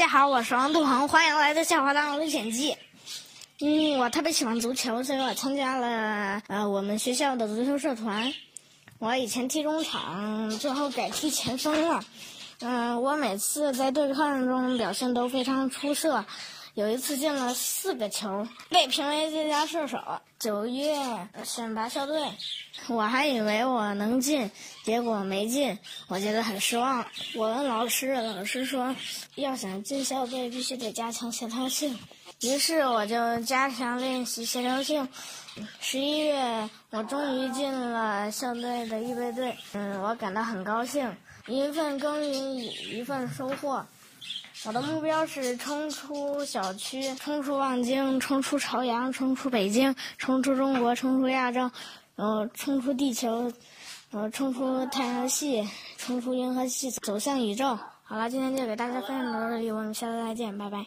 大家好，我是王杜恒，欢迎来到《笑话大王历险记》。嗯，我特别喜欢足球，所以我参加了呃我们学校的足球社团。我以前踢中场，最后改踢前锋了。嗯，我每次在对抗中表现都非常出色，有一次进了四个球，被评为最佳射手。九月选拔校队，我还以为我能进，结果没进，我觉得很失望。我问老师，老师说要想进校队必须得加强协调性，于是我就加强练习协调性。十一月，我终于进了校队的预备队，嗯，我感到很高兴。一份耕耘一一份收获。我的目标是冲出小区，冲出望京，冲出朝阳，冲出北京，冲出中国，冲出亚洲，呃，冲出地球，呃，冲出太阳系，冲出银河系，走向宇宙。好了，今天就给大家分享到这里，我们下次再见，拜拜。